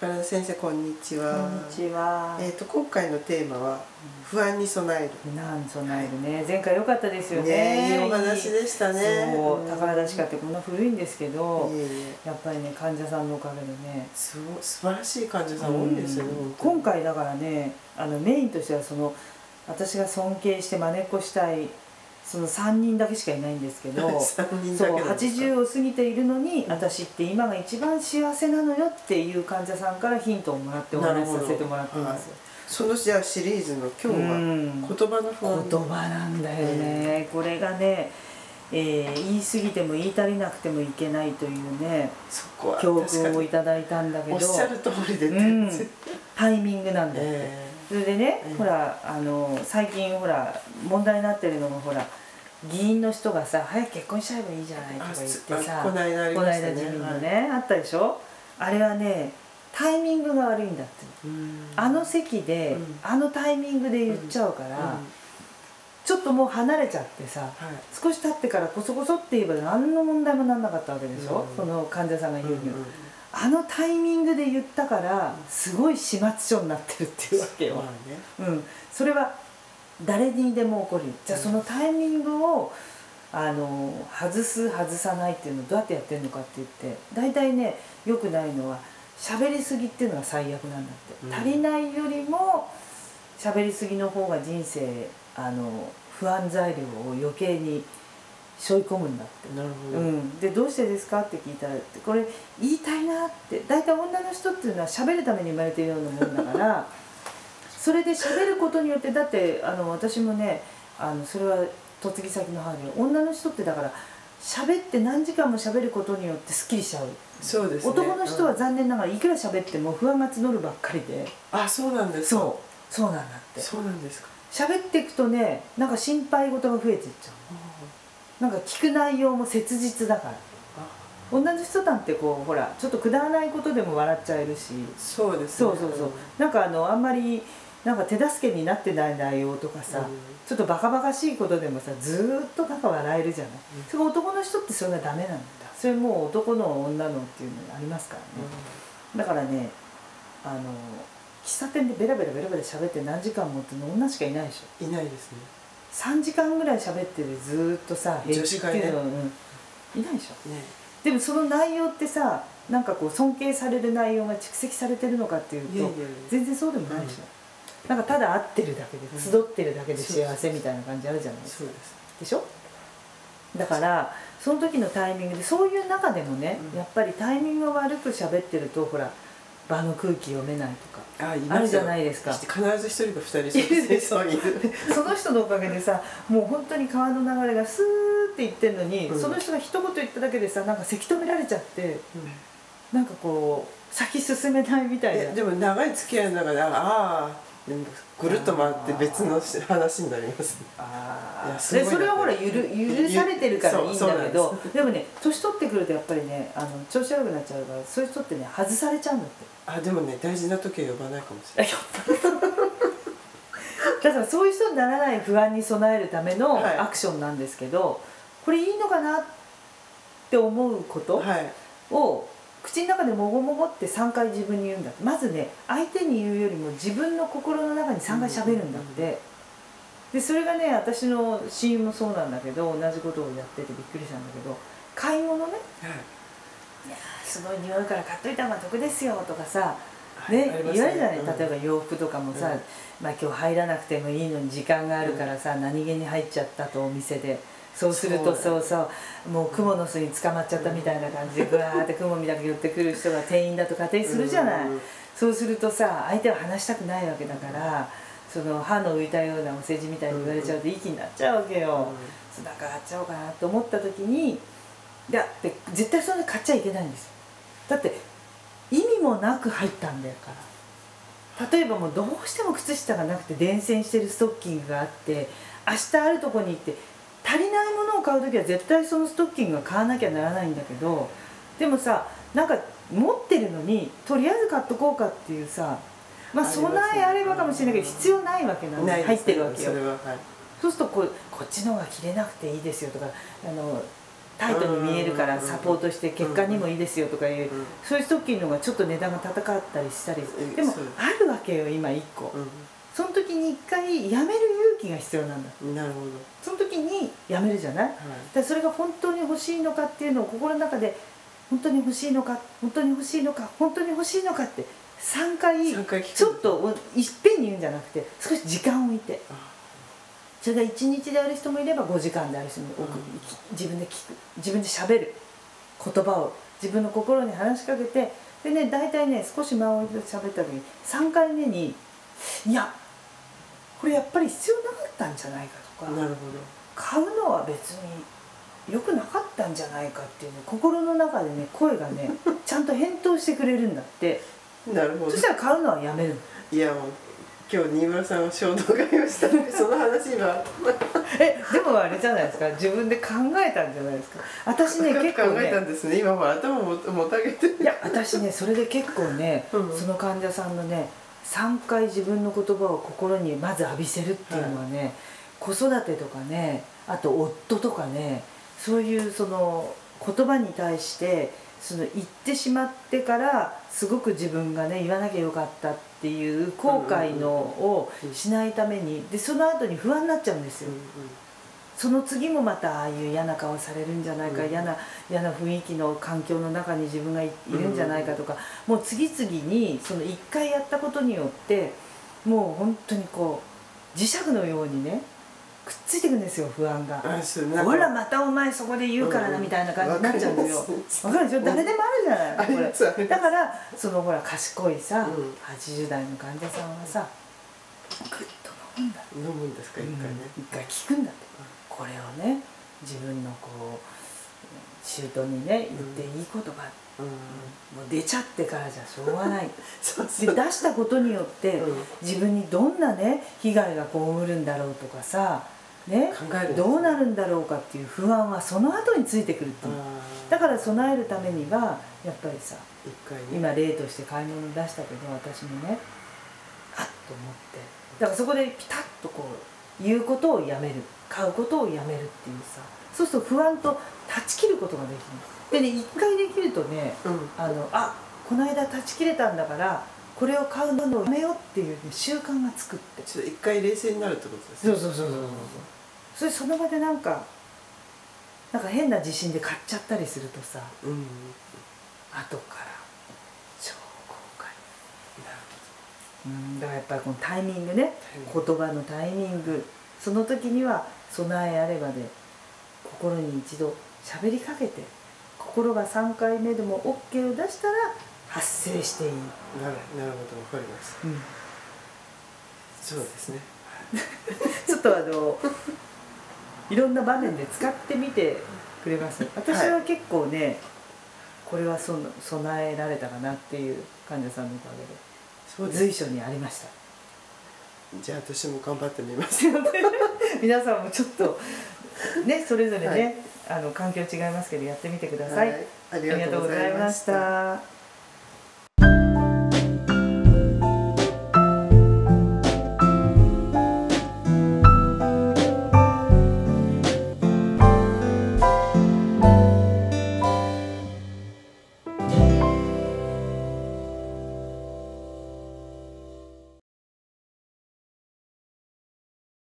高田先生こんにちは。こんにちは。えっ、と今回のテーマは不安に備える。不安備えるね。前回良かったですよね。ねいいお話でしたね。そう宝田歯科ってこんな古いんですけど、いえいえやっぱりね患者さんのおかげでね。すご素晴らしい患者さん多いですよね。うん今回だからねあのメインとしてはその私が尊敬して真似っこしたいその3人だけしかいないんですけど そうだけなんですか？80を過ぎているのに、うん。私って今が一番幸せなのよっていう患者さんからヒントをもらってお話しさせてもらってます。そのじゃあシリーズの今日はうん。言葉の不安。言葉なんだよね、これがね、えー言い過ぎても言い足りなくてもいけないというね教訓をいにただいたんだけど。おっしゃる通りでうん。タイミングなんだって、えそれでね、うん。ほらあの最近ほら問題になってるのがほら議員の人がさ早く結婚しちゃえばいいじゃないとかあ言すってさあこの間ありこのましたね。間自民のね、あったでしょ？あれはねタイミングが悪いんだって。うん。あの席で、うん。あのタイミングで言っちゃうから、うん。ちょっともう離れちゃってさはい。少し経ってからこそこそって言えば何の問題もなんなかったわけでしょ、うん。その患者さんが言うには、うんうんあのタイミングで言ったからすごい始末書になってるっていうわけよ、まあね。うん、それは誰にでも起こる。じゃあそのタイミングをあの外す外さないっていうのをどうやってやってるのかって言って大体ねよくないのは喋りすぎっていうのが最悪なんだって、うん。足りないよりも喋りすぎの方が人生あの不安材料を余計に背負い込むんだって。なるほど。うん、でどうしてですかって聞いたらこれ言いたいなって大体女の人っていうのは喋るために生まれてるようなもんだから それで喋ることによってだってあの私もねあのそれは嫁ぎ先の母に女の人ってだから喋って何時間も喋ることによってすっきりしちゃう、そうですね。男の人はうん残念ながらいくら喋っても不安が募るばっかりであそうなんですか。そうそうなんだってそうなんですか。喋っていくとねなんか心配事が増えていっちゃうなんか聞く内容も切実だから。女の人なんてこうほらちょっとくだらないことでも笑っちゃえるし。そうですね。そうそうそう。なんかあのあんまりなんか手助けになってない内容とかさ、うん。ちょっとバカバカしいことでもさずーっとなんか笑えるじゃない、うん。それ男の人ってそれがダメなんだ。それもう男の女のっていうのがありますからね、だからねあの喫茶店でベラベラベラベラ喋って何時間もっての女しかいないでしょ。いないですね。3時間ぐらい喋っててずーっとさ平気っていうのはうんいないでしょ。ね。でもその内容ってさなんかこう尊敬される内容が蓄積されてるのかっていうと全然そうでもないでしょ、なんかただ会ってるだけでうん。集ってるだけで幸せみたいな感じあるじゃないですか。でしょ？だからその時のタイミングでそういう中でもね、うん。やっぱりタイミングが悪く喋ってるとほら場の空気読めないとかあいあるじゃないですか。必ず一人か二人 その人のおかげでさもう本当に川の流れがスーっていってんのに、うん。その人が一言言っただけでさなんかせき止められちゃってなんかこう先進めないみたいな。えでも長い付き合いの中でああぐるっと回って別の話になりますね。あーいやすごいなでそれはほらゆる許されてるからいいんだけどでもね年取ってくるとやっぱりねあの調子悪くなっちゃうからそういう人ってね外されちゃうんだってあでもね大事な時は呼ばないかもしれない。だからそういう人にならない不安に備えるためのはいアクションなんですけど、これいいのかなって思うことはい。を口の中でもごもごって3回自分に言うんだまずね相手に言うよりも自分の心の中に3回喋るんだって、でそれがね私の親友もそうなんだけど同じことをやっててびっくりしたんだけど買い物ね。はい。いやーすごい匂いから買っといた方が得ですよとかさはいねあります言われるじゃない、うん。例えば洋服とかもさ、うん。まあ、今日入らなくてもいいのに時間があるからさ、何気に入っちゃったとお店でそうするとそそううそう。もう蜘蛛の巣に捕まっちゃったみたいな感じで ぐわーって蜘蛛みたく寄ってくる人が店員だと仮定するじゃない、うんそうするとさ相手は話したくないわけだから、その歯の浮いたようなお世辞みたいに言われちゃうといい気になっちゃうわけよ、そうだから買っちゃおうかなと思った時にいやで絶対それ買っちゃいけないんですよ。だって意味もなく入ったんだから。例えばもうどうしても靴下がなくて伝染してるストッキングがあって明日あるとこに行って足りないものを買う時は絶対そのストッキングは買わなきゃならないんだけどでもさなんか持ってるのにとりあえず買っとこうかっていうさまあ備えあればかもしれないけど必要ないわけなんで入ってるわけよ。それははい。そうするとこうこっちの方が着れなくていいですよとかあのタイトに見えるからうんサポートして結果にもいいですよとかいう、うんそういう時のがちょっと値段が高かったりしたりうんでもあるわけよ今1個、その時に1回やめる勇気が必要なんだ。うんなるほど。その時にやめるじゃない？はい。だそれが本当に欲しいのかっていうのを心の中で本当に欲しいのか本当に欲しいのか本当に欲しいのかって3回ちょっといっぺんに言うんじゃなくて少し時間を置いて。あそれが1日である人もいれば5時間である人も多く、うん。自分で聞く自分でしゃべる言葉を自分の心に話しかけてでね大体ね少し間を置いて喋った時に3回目に「いやこれやっぱり必要なかったんじゃないか」とかなるほ買うのは別に良くなかったんじゃないかっていうね心の中でね声がね ちゃんと返答してくれるんだって。どなるほど。そしたら買うのはやめるの。いやもう今日新村さんは衝動買いをしたんでその話は えでもあれじゃないですか。自分で考えたんじゃないですか。私ね結構考えたねんですね今ほら頭ももたげて。いや私ねそれで結構ね、うん。その患者さんのね3回自分の言葉を心にまず浴びせるっていうのはね、子育てとかねあと夫とかねそういうその言葉に対してその言ってしまってからすごく自分がね言わなきゃよかったっていう後悔のをしないためにでその後に不安になっちゃうんですよ。その次もまたああいう嫌な顔されるんじゃないか、うん。嫌な嫌な雰囲気の環境の中に自分がいいるんじゃないかとか、もう次々にその一回やったことによってもう本当にこう磁石のようにねくっついてくんですよ不安が。ほらまたお前そこで言うからなみたいな感じになっちゃうんですよ。わかるでしょ？誰でもあるじゃない。これ。だからそのほら賢いさ、うん。80代の患者さんはさグッと。飲むんだ。飲むんですか一回ね。一回聞くんだれをね自分のこう舅にね言っていい言葉、うん。もう出ちゃってからじゃしょうがない。で出したことによって、うん。自分にどんなね被害が被るんだろうとかさねどうなるんだろうかっていう不安はその後についてくるっていう。だから備えるためにはやっぱりさ一回ね。今例として買い物出したけど私もねあっと思って。だからそこでピタッとこう言うことをやめる買うことをやめるっていうさそうすると不安と断ち切ることができる。でね一回できるとねうん。あのあこの間断ち切れたんだからこれを買うのをやめようっていう、ね、習慣がつくって。ちょっと一回冷静になるってことですそうそうそうそうそうそれその場でなんかなんか変な自信で買っちゃったりするとさうん。うん後から超後悔なるうんだからやっぱりこのタイミングね言葉のタイミング。その時には備えあればで心に一度喋りかけて心が3回目でも OK を出したら発生していい、なるなるほどわかりますそうですね。ちょっとあのいろんな場面で使ってみてくれます？私は結構ね、これはその備えられたかなっていう患者さんのおかげで随所にありました。じゃあ私も頑張ってみます 皆さんもちょっとねそれぞれね、はい。あの環境違いますけどやってみてください、はい。ありがとうござざいました